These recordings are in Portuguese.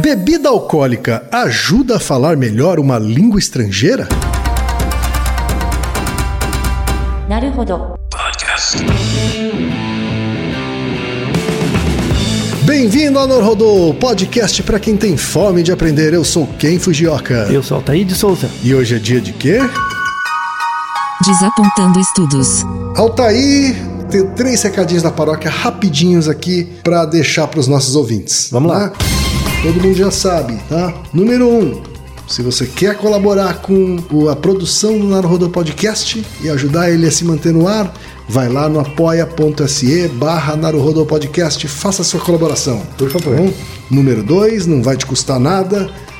Bebida alcoólica ajuda a falar melhor uma língua estrangeira? Podcast. Bem-vindo ao Norrodô, podcast para quem tem fome de aprender. Eu sou Ken Fujioka. Eu sou Altair de Souza. E hoje é dia de quê? Desapontando estudos. Altair, tem três recadinhos da paróquia rapidinhos aqui para deixar para os nossos ouvintes. Vamos lá. lá. Todo mundo já sabe, tá? Número um, se você quer colaborar com a produção do Naruhodo Podcast e ajudar ele a se manter no ar, vai lá no apoia.se barra Naruhodo Podcast faça a sua colaboração. Por favor. Tá bom? Número dois, não vai te custar nada.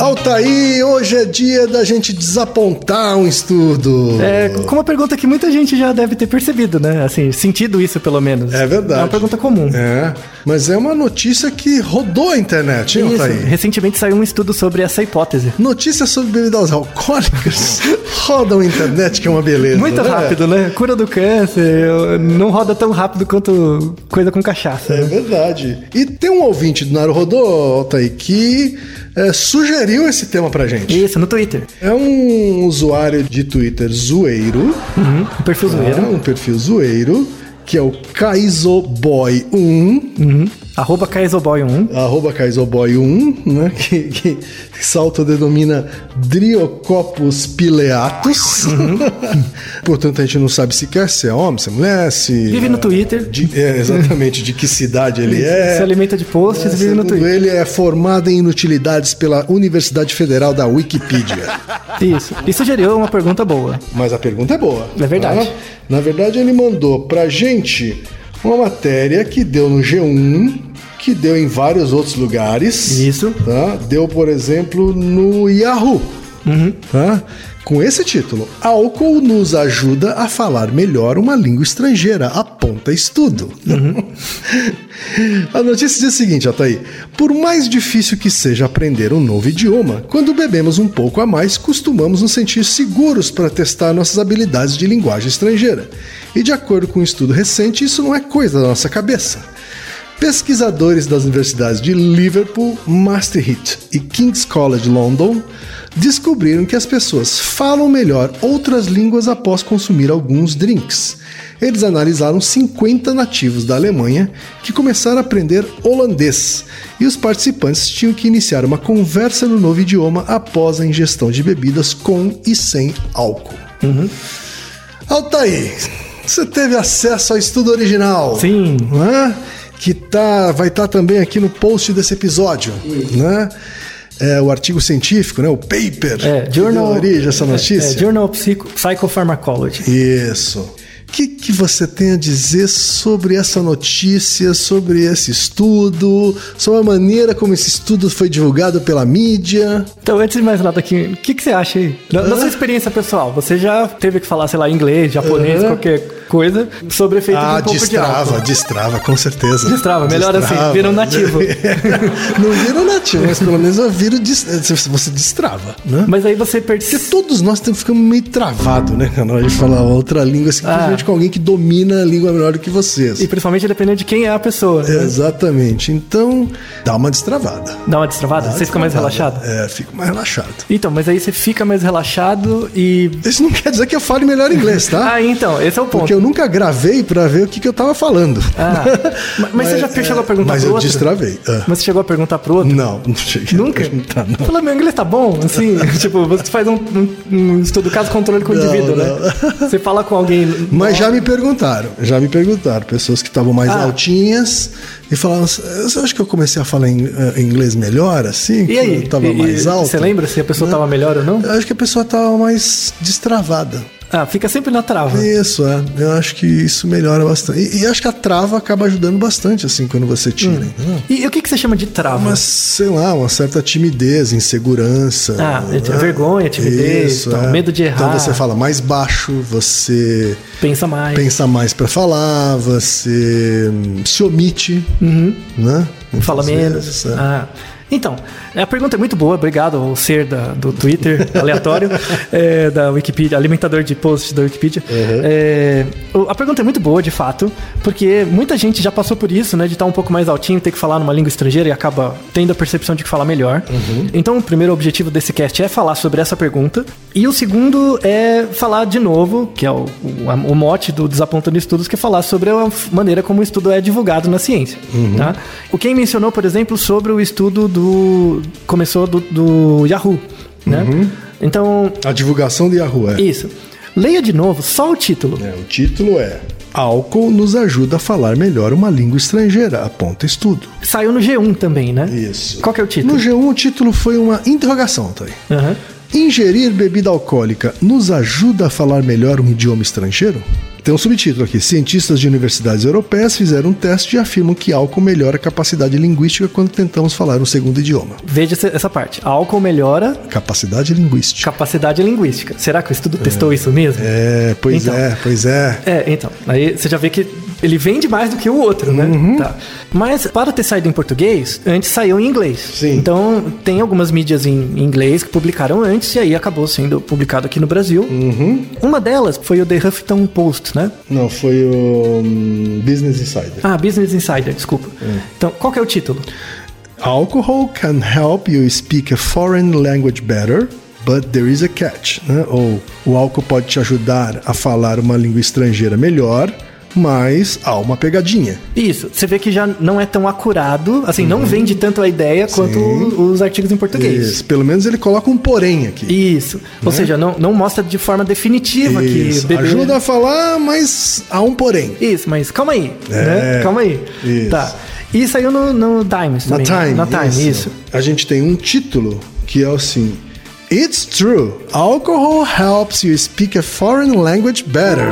Altaí, hoje é dia da gente desapontar um estudo. É, com uma pergunta que muita gente já deve ter percebido, né? Assim, sentido isso pelo menos. É verdade. É uma pergunta comum. É, mas é uma notícia que rodou a internet, hein, Isso. Altaí? Recentemente saiu um estudo sobre essa hipótese. Notícias sobre bebidas alcoólicas rodam a internet, que é uma beleza. Muito né? rápido, né? Cura do câncer, não roda tão rápido quanto coisa com cachaça. É verdade. E tem um ouvinte do Naruhodô, Altaí, que é, sugeriu esse tema pra gente. Isso, no Twitter. É um usuário de Twitter zoeiro, Uhum. O perfil tá? zoeiro. um perfil zoeiro, que é o Kaizoboy1, Uhum. Arroba Kaizoboy1. arroba Kaizoboy1, né? Que, que se autodenomina Driocopus pileatus. Portanto, a gente não sabe sequer se é homem, se é mulher, se. Vive no Twitter. De- é, exatamente, de que cidade ele é. Se alimenta de posts É, e vive no Twitter. ele é formado em inutilidades pela Universidade Federal da Wikipedia. Isso. E sugeriu uma pergunta boa. Mas a pergunta é boa. É verdade. tá? Na verdade, ele mandou pra gente uma matéria que deu no G1, que deu em vários outros lugares. Isso. Tá? Deu, por exemplo, no Yahoo. Uhum. Tá? Com esse título: Álcool nos ajuda a falar melhor uma língua estrangeira, aponta estudo. a notícia diz o seguinte, Ataí: Por mais difícil que seja aprender um novo idioma, quando bebemos um pouco a mais, costumamos nos sentir seguros para testar nossas habilidades de linguagem estrangeira. E de acordo com um estudo recente, isso não é coisa da nossa cabeça. Pesquisadores das universidades de Liverpool, Maastricht e King's College London descobriram que as pessoas falam melhor outras línguas após consumir alguns drinks. Eles analisaram 50 nativos da Alemanha que começaram a aprender holandês e os participantes tinham que iniciar uma conversa no novo idioma após a ingestão de bebidas com e sem álcool. Altair, você teve acesso ao estudo original? Sim. né? Que tá, vai estar também aqui no post desse episódio, né? É, o artigo científico, né? O paper É, que Journal. deu origem a essa notícia. É, Journal of Psycho- Psychopharmacology. Isso. O que, que você tem a dizer sobre essa notícia, sobre esse estudo, sobre a maneira como esse estudo foi divulgado pela mídia? Então, antes de mais nada aqui, o que, que você acha aí? Na, na sua experiência pessoal, você já teve que falar, sei lá, inglês, japonês, Uhum. qualquer coisa, sobre efeito Ah, de um pouco de destrava, álcool. destrava, com certeza. Destrava, melhor assim, vira um nativo. Não vira um nativo, mas pelo menos eu viro, você destrava, né? Mas aí você Porque percebe... todos nós temos- ficamos meio travado, né? Na hora de falar outra língua, simplesmente Ah. com alguém que domina a língua melhor do que vocês. E principalmente dependendo de quem é a pessoa. né? Exatamente. Então, dá uma destravada. Dá uma destravada? você fica mais relaxado? É, fico mais relaxado. Então, mas aí você fica mais relaxado e... Isso não quer dizer que eu fale melhor inglês, tá? Ah, então, esse é o ponto. Porque eu nunca gravei pra ver o que, que eu tava falando. Ah, ma- mas, você já é, chegou a perguntar Mas pro eu outro? destravei. Ah. Mas você chegou a perguntar pro outro? Não, não cheguei. Nunca? Perguntar, não. Fala, meu inglês tá bom? Assim, tipo, você faz um, um, estudo caso controle com o Não, indivíduo, não. né? Você fala com alguém. Mas já me perguntaram, já me perguntaram, pessoas que estavam mais Ah. altinhas e falaram, você acha que eu comecei a falar em, eh, inglês melhor, assim? E aí? Eu tava E- mais alto? Você lembra se a pessoa tava melhor ou não? Eu acho que a pessoa tava mais destravada. Ah, fica sempre na trava. Isso, é. Eu acho que isso melhora bastante. E, e acho que a trava acaba ajudando bastante, assim, quando você tira. Hum. E, e o que, que você chama de trava? Mas, sei lá, uma certa timidez, insegurança. Ah, né? vergonha, timidez, Isso, então, é. medo de errar. Então você fala mais baixo, você Pensa mais. pensa mais pra falar, você hum, se omite, né? Em Fala fazer menos. é. Ah. Então, a pergunta é muito boa, obrigado ao ser da, do Twitter aleatório, é, da Wikipedia, alimentador de posts da Wikipedia. É, o- a pergunta é muito boa, de fato, porque muita gente já passou por isso, né, de estar um pouco mais altinho, ter que falar numa língua estrangeira e acaba tendo a percepção de que fala melhor. Então, o primeiro objetivo desse cast é falar sobre essa pergunta, e o segundo é falar de novo, que é o, o, o mote do Desapontando Estudos, que é falar sobre a maneira como o estudo é divulgado na ciência. Tá? O Ken mencionou, por exemplo, sobre o estudo do. Começou do, do Yahoo. Né? Então, A divulgação de Yahoo é. isso. Leia de novo só o título. É, o título é Álcool nos ajuda a falar melhor uma língua estrangeira, aponta estudo. Saiu no G1 também, né? Isso. Qual que é o título? No G1 o título foi uma interrogação, tá aí. Aham. Ingerir bebida alcoólica nos ajuda a falar melhor um idioma estrangeiro? Tem um subtítulo aqui. Cientistas de universidades europeias fizeram um teste e afirmam que álcool melhora a capacidade linguística quando tentamos falar um segundo idioma. Veja essa- parte. Álcool melhora Capacidade linguística. capacidade linguística. Será que o estudo testou isso mesmo? É, pois Então. é, pois é. É, então. Aí você já vê que ele vende mais do que o outro, né? Uhum. Tá. Mas para ter saído em português, antes saiu em inglês. Sim. Então tem algumas mídias em inglês que publicaram antes e aí acabou sendo publicado aqui no Brasil. Uhum. Uma delas foi o The Huffington Post, né? Não, foi o hum, Business Insider. Ah, Business Insider, desculpa. Então, qual que é o título? Alcohol can help you speak a foreign language better, but there is a catch. Né? Ou o álcool pode te ajudar a falar uma língua estrangeira melhor, mas há uma pegadinha. Isso, você vê que já não é tão acurado, assim, não vende tanto a ideia quanto os artigos em português. Isso. Pelo menos ele coloca um porém aqui. Isso. Ou seja, não, não mostra de forma definitiva Isso. que beber... Ajuda a falar, mas há um porém. Isso, mas calma aí, É, né? Calma aí. isso. Tá. E saiu no, no Times Na também. Time. Na Time, isso. A gente tem um título que é assim. It's true. Alcohol helps you speak a foreign language better.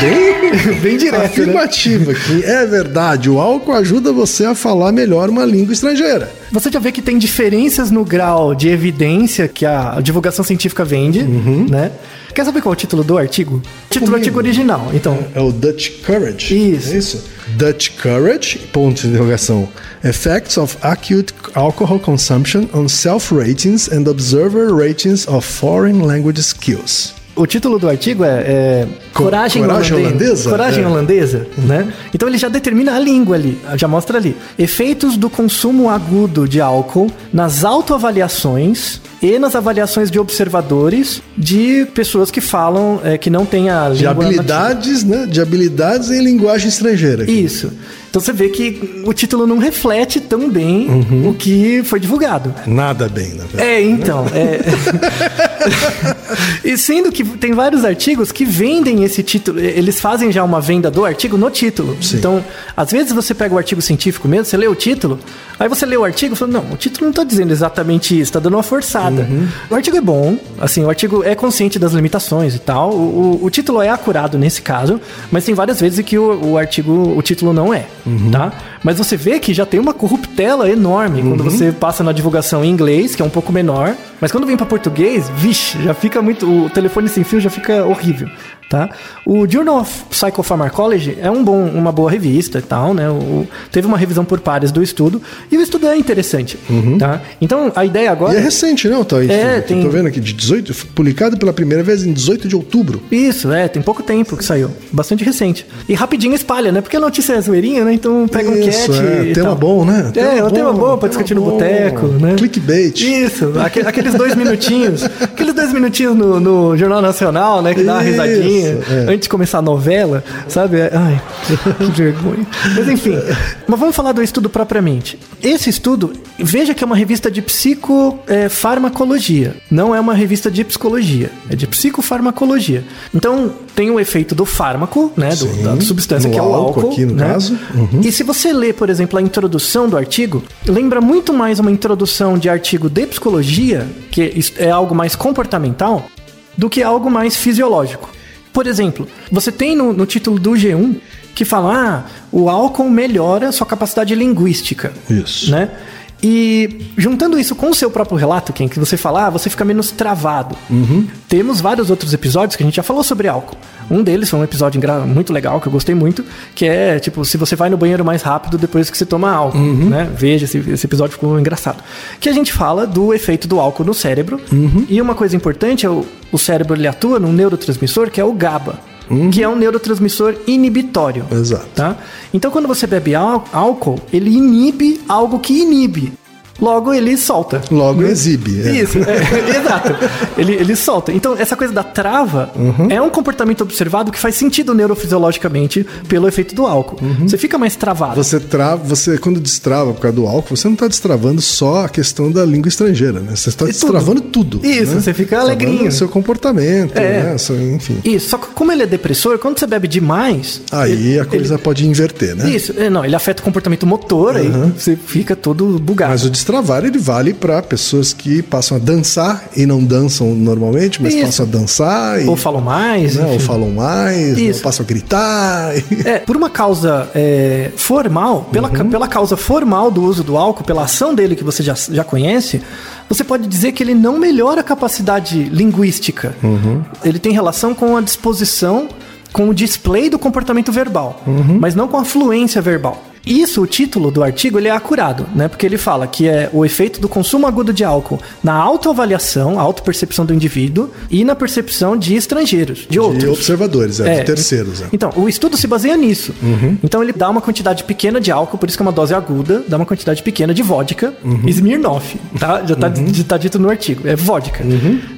Bem, Bem direto, né? afirmativo aqui. É verdade. O álcool ajuda você a falar melhor uma língua estrangeira. Você já vê que tem diferenças no grau de evidência que a divulgação científica vende, né? Quer saber qual é o título do artigo? Título do artigo original. Então, É o Dutch Courage. Isso. É isso? Dutch Courage, ponto de interrogação. Effects of acute alcohol consumption on self-ratings and observer ratings of foreign language skills. O título do artigo é, é Co- Coragem, Coragem Holandesa. Holandesa? Coragem É. Holandesa, né? Então ele já determina a língua ali, já mostra ali. Efeitos do consumo agudo de álcool nas autoavaliações e nas avaliações de observadores de pessoas que falam é, que não têm a De língua nativa. habilidades, né? De habilidades em linguagem estrangeira. aqui. Isso. Então você vê que o título não reflete tão bem Uhum. o que foi divulgado. Nada bem, na verdade. É, então. É... e sendo que tem vários artigos que vendem esse título, eles fazem já uma venda do artigo no título. Então, às vezes você pega o artigo científico mesmo, você lê o título, aí você lê o artigo e fala, não, o título não está dizendo exatamente isso, tá dando uma forçada. O artigo é bom, assim, o artigo é consciente das limitações e tal, o, o- o título é acurado nesse caso, mas tem várias vezes que o, o artigo, o título não é, tá? Mas você vê que já tem uma corruptela enorme quando você passa na divulgação em inglês, que é um pouco menor, mas quando vem para português, vixe, já fica muito. O telefone sem fio já fica horrível, tá? O Journal of Psychopharmacology é um bom, uma boa revista e tal, né? O- teve uma revisão por pares do estudo e o estudo é interessante, tá? Então a ideia E agora. é recente, não, Thaís? É, Eu tem- Tô vendo aqui, de 18, publicado pela primeira vez em 18 de outubro. Isso, é, tem pouco tempo que saiu. Bastante recente. E rapidinho espalha, né? Porque a notícia é zoeirinha, né? Então pega um Isso, cat. é, e tema tal. bom, né? É, é um tema bom pra tema discutir no boteco, né? Clickbait. Isso, aque- aqueles dois minutinhos. aqueles dois minutinhos no, no Jornal Nacional, né? Que dá uma Isso, é. antes de começar a novela, sabe? É- Ai, que vergonha. Mas enfim, mas vamos falar do estudo propriamente. Esse estudo, veja que é uma revista de psicofarmacologia. Não é uma revista de psicologia, é de psicofarmacologia. Então, tem o efeito do fármaco, né? do- Sim, da substância que é o álcool álcool. aqui, no né? caso. Uhum. E se você ler, por exemplo, a introdução do artigo, lembra muito mais uma introdução de artigo de psicologia, que is- é algo mais comportamental, do que algo mais fisiológico. Por exemplo, você tem no, no título do G1 que fala: ah, o álcool melhora sua capacidade linguística. Isso. Né? E juntando isso com o seu próprio relato, Ken, que você fala, ah, você fica menos travado. Temos vários outros episódios que a gente já falou sobre álcool. Um deles foi um episódio muito legal, que eu gostei muito, que é, tipo, se você vai no banheiro mais rápido depois que você toma álcool, né? Veja, esse, esse episódio ficou engraçado. Que a gente fala do efeito do álcool no cérebro. E uma coisa importante é o, o cérebro, ele atua num neurotransmissor que é o GABA. Que é um neurotransmissor inibitório. Exato. Tá? Então, quando você bebe ál- álcool, ele inibe algo que inibe. Logo, ele solta. Logo exibe. é. Isso, é, exato. Ele, ele solta. Então, essa coisa da trava Uhum. é um comportamento observado que faz sentido neurofisiologicamente pelo efeito do álcool. Você fica mais travado. Uhum. Você trava, você quando destrava por causa do álcool, você não está destravando só a questão da língua estrangeira, né? Você está destravando tudo. Isso, né? você fica alegrinho. o seu comportamento, É. né? Seu- enfim. Isso, só que como ele é depressor, quando você bebe demais. Aí a coisa pode inverter, né? Isso, é, não, ele afeta o comportamento motor, aí você fica todo bugado. Mas o destravar ele vale para pessoas que passam a dançar e não dançam normalmente, mas Isso. passam a dançar e, Ou falam mais. né, ou falam mais, Isso. ou passam a gritar. É, por uma causa é, formal, pela, ca- pela causa formal do uso do álcool, pela ação dele que você já, já conhece, você pode dizer que ele não melhora a capacidade linguística. Ele tem relação com a disposição, com o display do comportamento verbal, mas não com a fluência verbal. Isso, o título do artigo, ele é acurado, né? Porque ele fala que é o efeito do consumo agudo de álcool na autoavaliação, autopercepção do indivíduo e na percepção de estrangeiros, de outros. de observadores, é, É. de terceiros. É. Então, o estudo se baseia nisso. Então, ele dá uma quantidade pequena de álcool, por isso que é uma dose aguda, dá uma quantidade pequena de vodka, Smirnoff, tá? Já tá, já tá dito no artigo, é vodka.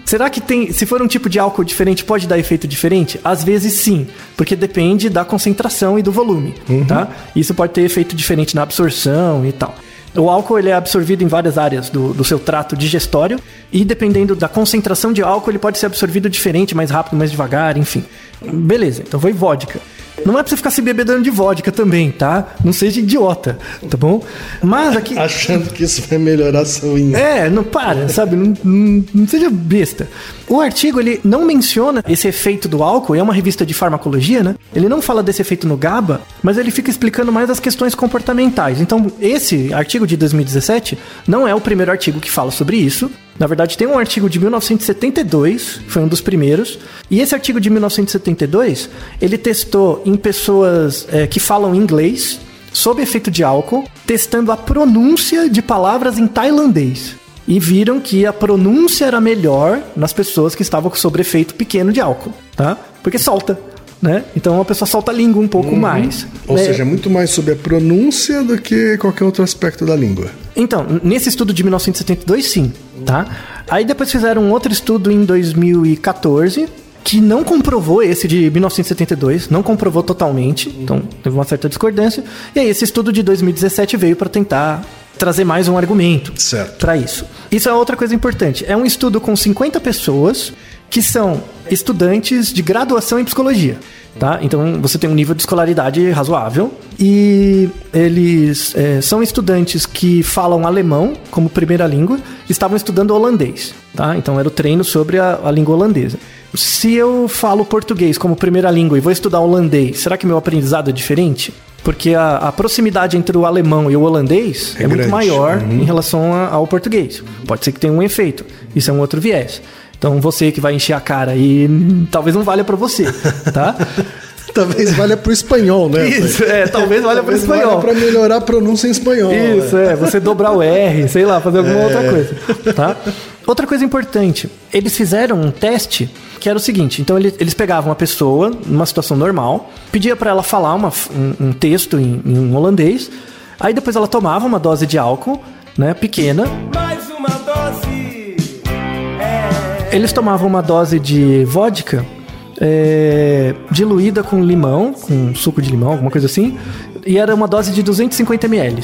Será que tem, se for um tipo de álcool diferente, pode dar efeito diferente? Às vezes sim, porque depende da concentração e do volume, tá? Isso pode ter efeito diferente na absorção e tal. O álcool ele é absorvido em várias áreas do, do seu trato digestório e dependendo da concentração de álcool ele pode ser absorvido diferente, mais rápido, mais devagar, enfim. Beleza, então foi vodka. Não é pra você ficar se bebedando de vodka também, tá? Não seja idiota, tá bom? Mas aqui. Achando que isso vai melhorar a sua unha. É, não para, sabe? Não, não- não seja besta. O artigo, ele não menciona esse efeito do álcool, é uma revista de farmacologia, né? Ele não fala desse efeito no GABA, mas ele fica explicando mais as questões comportamentais. Então, esse artigo de 2017 não é o primeiro artigo que fala sobre isso. Na verdade, tem um artigo de 1972, foi um dos primeiros, e esse artigo de 1972, ele testou em pessoas eh, que falam inglês, sob efeito de álcool, testando a pronúncia de palavras em tailandês. E viram que a pronúncia era melhor nas pessoas que estavam sob efeito pequeno de álcool, tá? Porque solta, né? Então a pessoa solta a língua um pouco mais. Ou né? seja, é muito mais sobre a pronúncia do que qualquer outro aspecto da língua. Então, nesse estudo de 1972, sim, tá? Aí depois fizeram um outro estudo em 2014 que não comprovou esse de 1972, não comprovou totalmente, então teve uma certa discordância. E aí esse estudo de 2017 veio para tentar trazer mais um argumento Certo. para isso. Isso é outra coisa importante. É um estudo com 50 pessoas que são estudantes de graduação em psicologia. Tá? Então você tem um nível de escolaridade razoável e eles é, são estudantes que falam alemão como primeira língua, estavam estudando holandês. Tá? Então era o treino sobre a, a língua holandesa. Se eu falo português como primeira língua e vou estudar holandês, será que meu aprendizado é diferente? Porque a, a proximidade entre o alemão e o holandês é, É muito maior em relação a- ao português. Pode ser que tenha um efeito. Isso é um outro viés. Então você que vai encher a cara e hum, talvez não valha pra você, tá? Talvez valha pro espanhol, né? Isso, é, talvez valha pro Talvez espanhol. valha pra melhorar a pronúncia em espanhol. Isso, né? é, você dobrar o R, sei lá, fazer alguma outra coisa, tá? Outra coisa importante, eles fizeram um teste que era o seguinte, então ele- eles pegavam uma pessoa numa situação normal, pedia pra ela falar uma um, um texto em, em holandês, aí depois ela tomava uma dose de álcool, né, pequena, Mais eles tomavam uma dose de vodka é, diluída com limão, com suco de limão, alguma coisa assim, e era uma dose de 250 ml,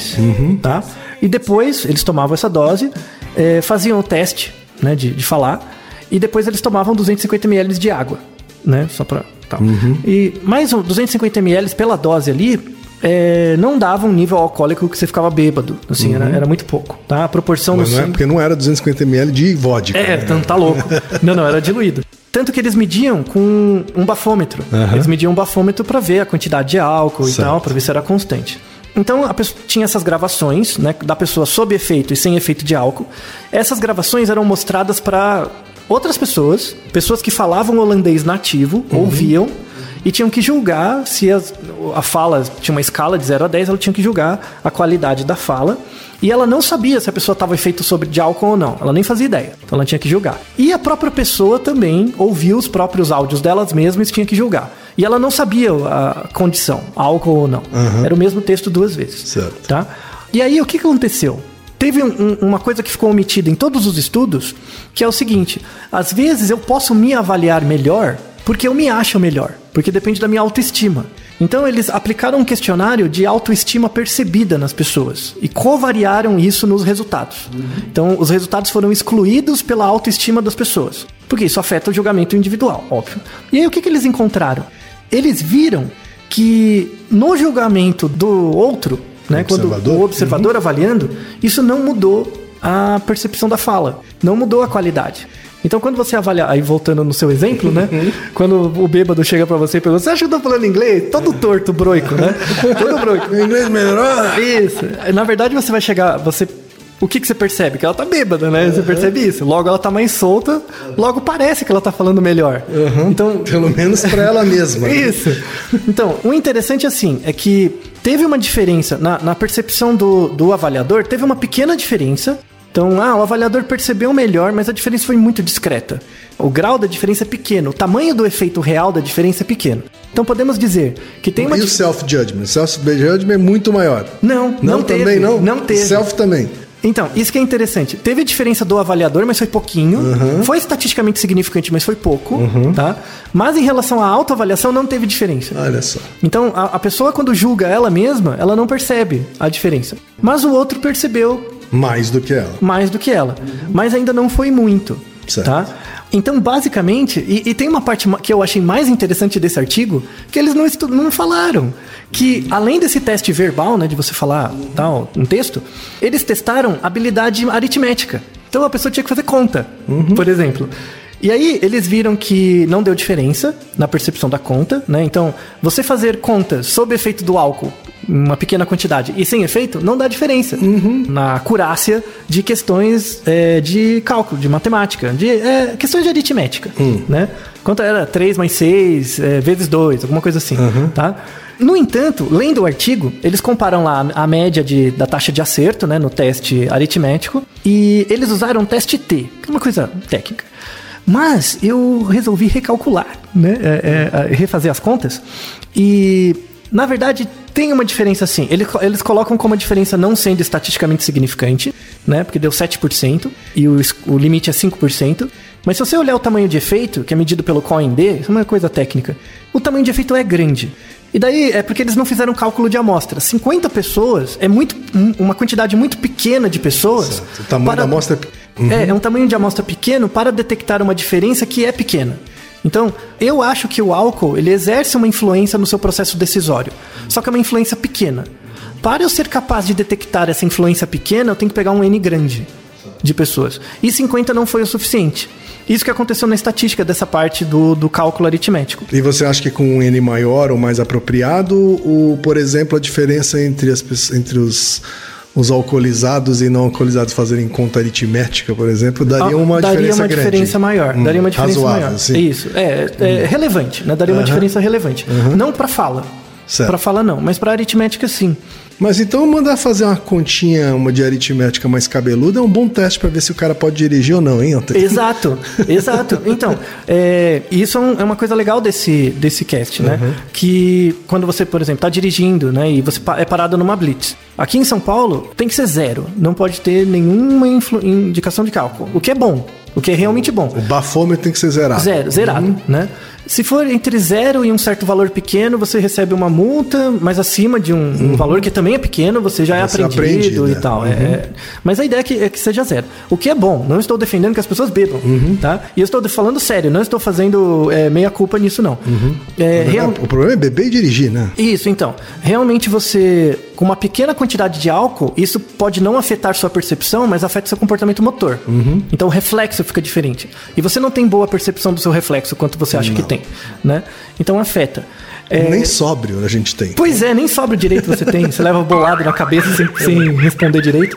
tá? E depois eles tomavam essa dose, é, faziam o teste, né, de, de falar, e depois eles tomavam 250 ml de água, né, só pra tal. E mais um 250 ml pela dose ali. É, não dava um nível alcoólico que você ficava bêbado, assim, era, era muito pouco, tá? A proporção Mas no não é sangue- porque não era 250ml de vodka. é, né? então tá louco. Não, não, era diluído. tanto que eles mediam com um bafômetro. Eles mediam um bafômetro para ver a quantidade de álcool Certo. e tal, para ver se era constante. Então a pessoa tinha essas gravações, né, da pessoa sob efeito e sem efeito de álcool. Essas gravações eram mostradas para outras pessoas, pessoas que falavam holandês nativo, ouviam e tinham que julgar se as- a fala tinha uma escala de 0 a 10, ela tinha que julgar a qualidade da fala. E ela não sabia se a pessoa estava efeito sobre de álcool ou não. Ela nem fazia ideia. Então ela tinha que julgar. E a própria pessoa também ouvia os próprios áudios delas mesmas e tinha que julgar. E ela não sabia a condição, álcool ou não. Era o mesmo texto duas vezes. Certo. Tá? E aí o que aconteceu? Teve um- uma coisa que ficou omitida em todos os estudos, que é o seguinte: às vezes eu posso me avaliar melhor porque eu me acho melhor, porque depende da minha autoestima. Então eles aplicaram um questionário de autoestima percebida nas pessoas e covariaram isso nos resultados. Então os resultados foram excluídos pela autoestima das pessoas, porque isso afeta o julgamento individual, óbvio. E aí o que, que eles encontraram? Eles viram que no julgamento do outro, né, quando o observador avaliando, isso não mudou a percepção da fala, não mudou a qualidade. Então, quando você avalia, aí voltando no seu exemplo, né? Quando o bêbado chega pra você e pergunta, você acha que eu tô falando inglês? Todo torto, broico, né? Todo broico. O inglês melhorou? Isso. Na verdade, você vai chegar, você o que, que você percebe? Que ela tá bêbada, né? Você percebe isso. Logo ela tá mais solta, logo parece que ela tá falando melhor. Então, Pelo menos pra ela mesma. isso. Então, o interessante assim é que teve uma diferença na, na percepção do, do avaliador, teve uma pequena diferença. Então, ah, o avaliador percebeu melhor, mas a diferença foi muito discreta. O grau da diferença é pequeno, o tamanho do efeito real da diferença é pequeno. Então podemos dizer que tem uma E o self-judgment? Self-judgment é muito maior. Não, não, teve. também não? Não teve. Self também. Então, isso que é interessante. Teve diferença do avaliador, mas foi pouquinho. Foi estatisticamente significante, mas foi pouco. Tá? Mas em relação à autoavaliação, não teve diferença. Olha só. Então, a, a pessoa, quando julga ela mesma, ela não percebe a diferença. Mas o outro percebeu Mais do que ela. mais do que ela. Mas ainda não foi muito. Certo. Tá? Então, basicamente, e, e tem uma parte que eu achei mais interessante desse artigo, que eles não, estu- não falaram. Que além desse teste verbal, né, de você falar tal, um texto, eles testaram habilidade aritmética. Então a pessoa tinha que fazer conta, por exemplo. E aí eles viram que não deu diferença na percepção da conta, né? Então, você fazer contas sob efeito do álcool, uma pequena quantidade, e sem efeito, não dá diferença na acurácia de questões é, de cálculo, de matemática, de é, questões de aritmética, né? Quanto era 3 mais 6 é, vezes 2, alguma coisa assim, tá? No entanto, lendo o artigo, eles comparam lá a média de, da taxa de acerto, né, no teste aritmético, e eles usaram o teste T, que é uma coisa técnica. Mas eu resolvi recalcular, né? é, é, refazer as contas. E, na verdade, tem uma diferença assim. Eles, eles colocam como a diferença não sendo estatisticamente significante, né? Porque deu 7% e o, o limite é 5%. Mas se você olhar o tamanho de efeito, que é medido pelo COIN-D, isso é uma coisa técnica, o tamanho de efeito é grande. E daí é porque eles não fizeram cálculo de amostra. 50 pessoas é muito um- uma quantidade muito pequena de pessoas. O tamanho da amostra é É, é um tamanho de amostra pequeno para detectar uma diferença que é pequena. Então, eu acho que o álcool ele exerce uma influência no seu processo decisório, só que é uma influência pequena. Para eu ser capaz de detectar essa influência pequena, eu tenho que pegar um N grande de pessoas. E 50 não foi o suficiente. Isso que aconteceu na estatística dessa parte do, do cálculo aritmético. E você acha que com um N maior ou mais apropriado, o, por exemplo, a diferença entre, as, entre os, os alcoolizados e não alcoolizados fazerem conta aritmética, por exemplo, daria uma Ah, daria diferença uma grande. diferença maior. Hum, daria uma diferença razoável, maior. sim. Isso. É, é relevante, né? Daria uma diferença relevante. Não para fala. Para fala não, mas para aritmética sim. Mas então mandar fazer uma continha, uma de aritmética mais cabeluda é um bom teste para ver se o cara pode dirigir ou não, hein, Alter? Exato, exato. Então, é, isso é, é uma coisa legal desse, desse cast, né? Uhum. Que quando você, por exemplo, está dirigindo, né? E você é parado numa blitz. Aqui em São Paulo tem que ser zero. Não pode ter nenhuma indicação de cálculo. O que é bom. O que é realmente bom. O bafômetro tem que ser zerado. Zero, zerado, Uhum. né? Se for entre zero e um certo valor pequeno, você recebe uma multa, mas acima de um, um valor que também é pequeno, você já é Você aprendido aprende, e né? tal. É- é- mas a ideia é que, é que seja zero. O que é bom, não estou defendendo que as pessoas bebam, Uhum. tá? E eu estou falando sério, não estou fazendo é, meia culpa nisso, não. Uhum. É, real- O problema é beber e dirigir, né? isso, então. Realmente você com uma pequena quantidade de álcool, isso pode não afetar sua percepção, mas afeta seu comportamento motor. Então o reflexo fica diferente. E você não tem boa percepção do seu reflexo quanto você acha que tem, né? Então afeta. É, Nem sóbrio a gente tem. Pois é, nem sobra direito você tem. Você leva bolado na cabeça sem, sem responder direito.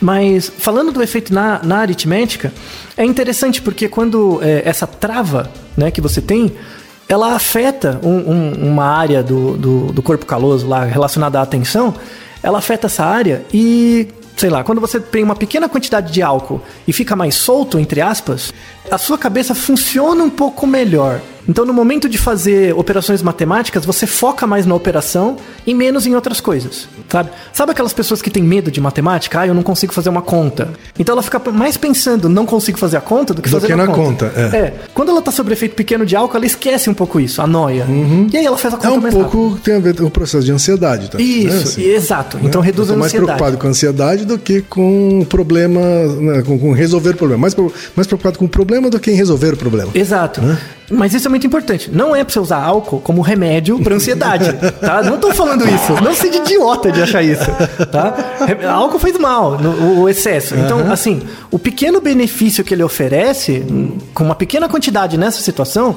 Mas falando do efeito na, na aritmética, é interessante porque quando é, essa trava né, que você tem, ela afeta um- um- uma área do, do, do corpo caloso lá relacionada à atenção, ela afeta essa área e, sei lá, quando você tem uma pequena quantidade de álcool e fica mais solto, entre aspas, a sua cabeça funciona um pouco melhor. Então, no momento de fazer operações matemáticas, você foca mais na operação e menos em outras coisas, sabe? Sabe aquelas pessoas que têm medo de matemática? Ah, eu não consigo fazer uma conta. Então, ela fica mais pensando, não consigo fazer a conta do que Do fazer que a na conta. conta, é. Quando ela tá sob efeito pequeno de álcool, ela esquece um pouco isso, a noia. E aí ela faz a conta É um mais pouco rápido. tem a ver com o processo de ansiedade, tá? Isso, Né, assim, exato. Então né? reduz Eu a tô mais ansiedade. preocupado com a ansiedade do que com o problema, né, com, com resolver o problema. Mais, mais preocupado com o problema do que em resolver o problema. Exato. Mas isso é muito importante. Não é pra você usar álcool como remédio pra ansiedade, tá? Não tô falando isso. Não seja idiota de achar isso, tá? Álcool faz mal, no- o, o excesso. Então, assim, o pequeno benefício que ele oferece, com uma pequena quantidade nessa situação,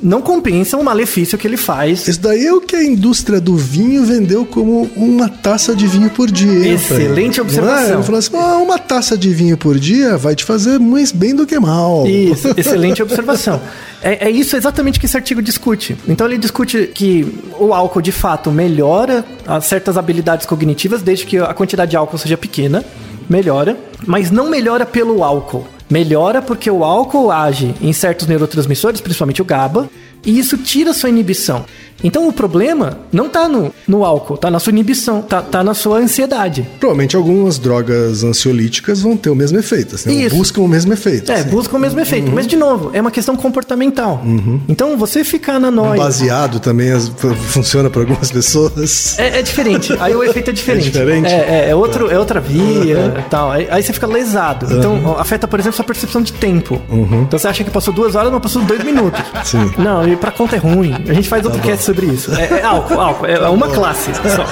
não compensa o malefício que ele faz. Isso daí é o que a indústria do vinho vendeu como uma taça de vinho por dia. Excelente Fred? observação. Não é? Falou assim: "Ah, uma taça de vinho por dia vai te fazer mais bem do que mal. Isso, excelente observação. É, é isso exatamente que esse artigo discute. Então ele discute que o álcool de fato melhora as certas habilidades cognitivas, desde que a quantidade de álcool seja pequena, melhora, mas não melhora pelo álcool. Melhora porque o álcool age em certos neurotransmissores, principalmente o GABA, e isso tira sua inibição. Então o problema não tá no, no álcool, tá na sua inibição, tá, tá na sua ansiedade. Provavelmente algumas drogas ansiolíticas vão ter o mesmo efeito, assim, buscam o mesmo efeito. É, assim. busca o mesmo efeito. Mas, de novo, é uma questão comportamental. Então, você ficar na noia... Baseado também as- funciona para algumas pessoas. É, é diferente. Aí o efeito é diferente. É diferente? É, é, é outro, é outra via e tal. Aí, aí você fica lesado. Então, afeta, por exemplo, sua percepção de tempo. Então você acha que passou duas horas, mas passou dois minutos. Sim. Não, e pra conta é ruim. A gente faz outro cast sobre isso. É, é álcool, álcool. É uma classe só.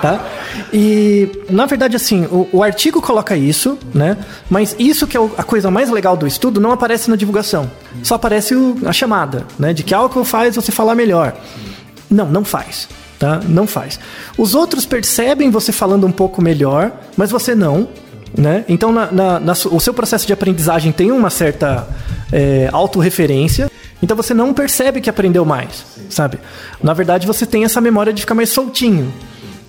Tá? E, na verdade, assim, o, o artigo coloca isso, né? Mas isso que é o- a coisa mais legal do estudo não aparece na divulgação. Só aparece o- a chamada, né? De que álcool faz você falar melhor. Não, não faz. Tá? Não faz. Os outros percebem você falando um pouco melhor, mas você não. Né? Então, na- na- na o seu processo de aprendizagem tem uma certa é, autorreferência. Então, você não percebe que aprendeu mais, sabe? Na verdade, você tem essa memória de ficar mais soltinho.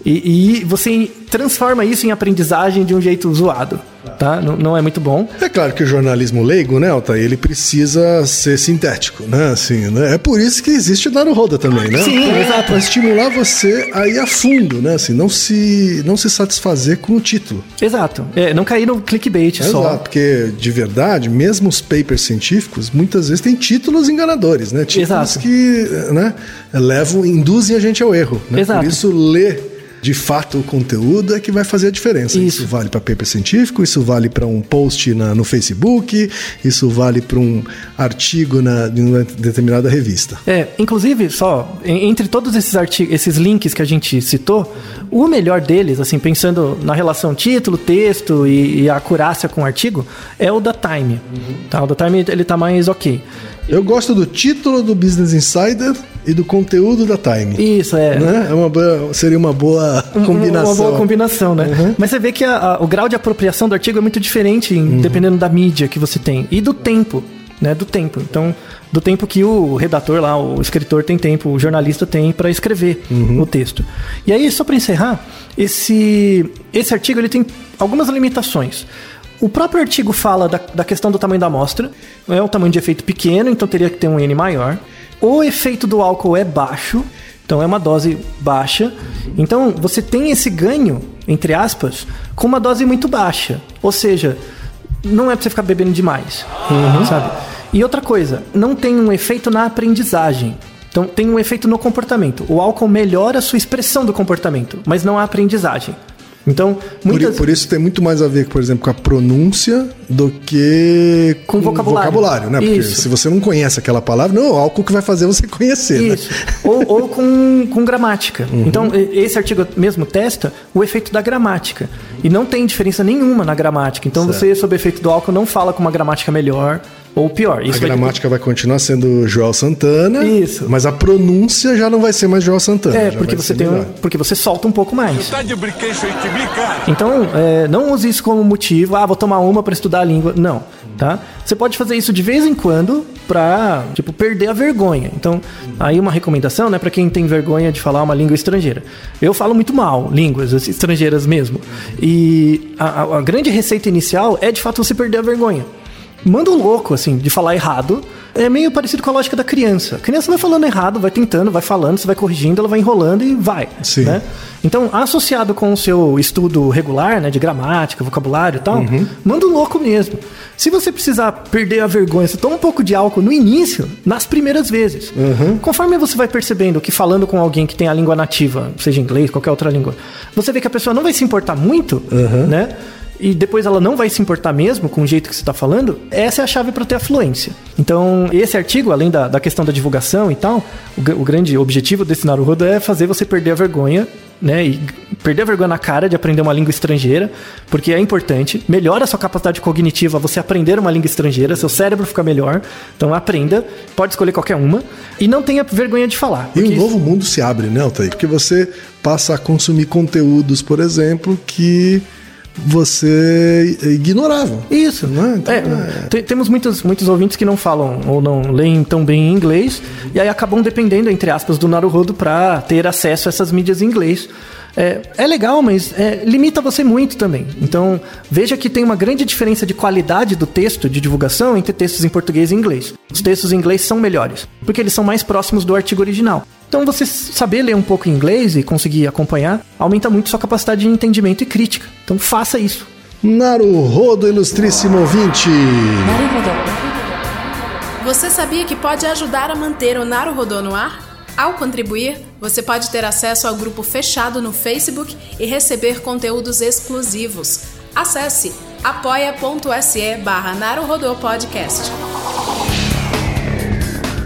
E, e você transforma isso em aprendizagem de um jeito zoado. Tá? Não, não é muito bom. É claro que o jornalismo leigo, né, Altair, ele precisa ser sintético, né, assim, né? É por isso que existe o Daruhoda também, né? Sim, exato. Pra estimular você a ir a fundo, né, assim, não se, não se satisfazer com o título. Exato. É, não cair no clickbait só. Exato, porque de verdade, mesmo os papers científicos, muitas vezes têm títulos enganadores, né? Títulos Exato. que né, levam, induzem a gente ao erro. Né? Exato. Por isso, ler de fato o conteúdo é que vai fazer a diferença. Isso. vale para paper científico, isso vale para um post na- no Facebook, isso vale para um artigo na, em uma determinada revista. É, inclusive, só, en- entre todos esses artigos, esses links que a gente citou, o melhor deles, assim, pensando na relação título, texto e, e a acurácia com o artigo, é o da Time. Tá? O da Time, ele tá mais ok. Eu gosto do título do Business Insider e do conteúdo da Time. Isso, é. Né? É uma boa- seria uma boa combinação. Uma boa combinação, né? Uhum. Mas você vê que a- a- o grau de apropriação do artigo é muito diferente, em- Uhum. dependendo da mídia que você tem. E do tempo, né? Do tempo. Então, do tempo que o redator lá, o escritor tem tempo, o jornalista tem para escrever Uhum. o texto. E aí, só para encerrar, esse, esse artigo ele tem algumas limitações. O próprio artigo fala da, da questão do tamanho da amostra. É um tamanho de efeito pequeno, então teria que ter um N maior. O efeito do álcool é baixo, então é uma dose baixa. Então você tem esse ganho, entre aspas, com uma dose muito baixa. Ou seja, não é pra você ficar bebendo demais, sabe? E outra coisa, não tem um efeito na aprendizagem. Então tem um efeito no comportamento. O álcool melhora a sua expressão do comportamento, mas não a aprendizagem. Então, Por, muitas por isso tem muito mais a ver, por exemplo, com a pronúncia do que Com o vocabulário. né? Porque Isso. se você não conhece aquela palavra, não é o álcool que vai fazer você conhecer, né? Ou, ou com, com gramática. Então, e- esse artigo mesmo testa o efeito da gramática. E não tem diferença nenhuma na gramática. Então, você, sob efeito do álcool, não fala com uma gramática melhor ou pior. A Isso vai- gramática vai continuar sendo Joel Santana, Isso. mas a pronúncia já não vai ser mais Joel Santana. É, porque vai você tem um, porque você solta um pouco mais. Tá de? Então, é, não use isso como motivo, ah, vou tomar uma para estudar a língua. Não, tá? Você pode fazer isso de vez em quando pra, tipo, perder a vergonha. Então, aí uma recomendação, né, para quem tem vergonha de falar uma língua estrangeira. Eu falo muito mal línguas estrangeiras mesmo. E a, a- a grande receita inicial é, de fato, você perder a vergonha. Manda um louco, assim, de falar errado. É meio parecido com a lógica da criança. A criança vai falando errado, vai tentando, vai falando, você vai corrigindo, ela vai enrolando e vai. Sim. Né? Então, associado com o seu estudo regular, né, de gramática, vocabulário e tal, Uhum. manda um louco mesmo. Se você precisar perder a vergonha, você toma um pouco de álcool no início, nas primeiras vezes. Uhum. Conforme você vai percebendo que falando com alguém que tem a língua nativa, seja inglês, qualquer outra língua, você vê que a pessoa não vai se importar muito, Uhum. né? E depois ela não vai se importar mesmo com o jeito que você está falando, essa é a chave para ter a fluência. Então, esse artigo, além da, da questão da divulgação e tal, o, o grande objetivo desse Naruhodo é fazer você perder a vergonha, né? E perder a vergonha na cara de aprender uma língua estrangeira, porque é importante, melhora a sua capacidade cognitiva você aprender uma língua estrangeira, seu cérebro fica melhor. Então, aprenda, pode escolher qualquer uma, e não tenha vergonha de falar. E um novo mundo se abre, né, Altair? Porque você passa a consumir conteúdos, por exemplo, que você ignorava. Isso. Né? Então, É, te- temos muitos, muitos ouvintes que não falam ou não leem tão bem inglês e aí acabam dependendo, entre aspas, do Naruhodo para ter acesso a essas mídias em inglês é, é legal, mas é, limita você muito também. Então, veja que tem uma grande diferença de qualidade do texto de divulgação entre textos em português e inglês. Os textos em inglês são melhores, porque eles são mais próximos do artigo original. Então, você saber ler um pouco em inglês e conseguir acompanhar aumenta muito sua capacidade de entendimento e crítica. Então, faça isso. Naruhodo, ilustríssimo ouvinte! Naruhodo. Você sabia que pode ajudar a manter o Naruhodo no ar? Ao contribuir, você pode ter acesso ao grupo fechado no Facebook e receber conteúdos exclusivos. Acesse apoia.se barra Podcast.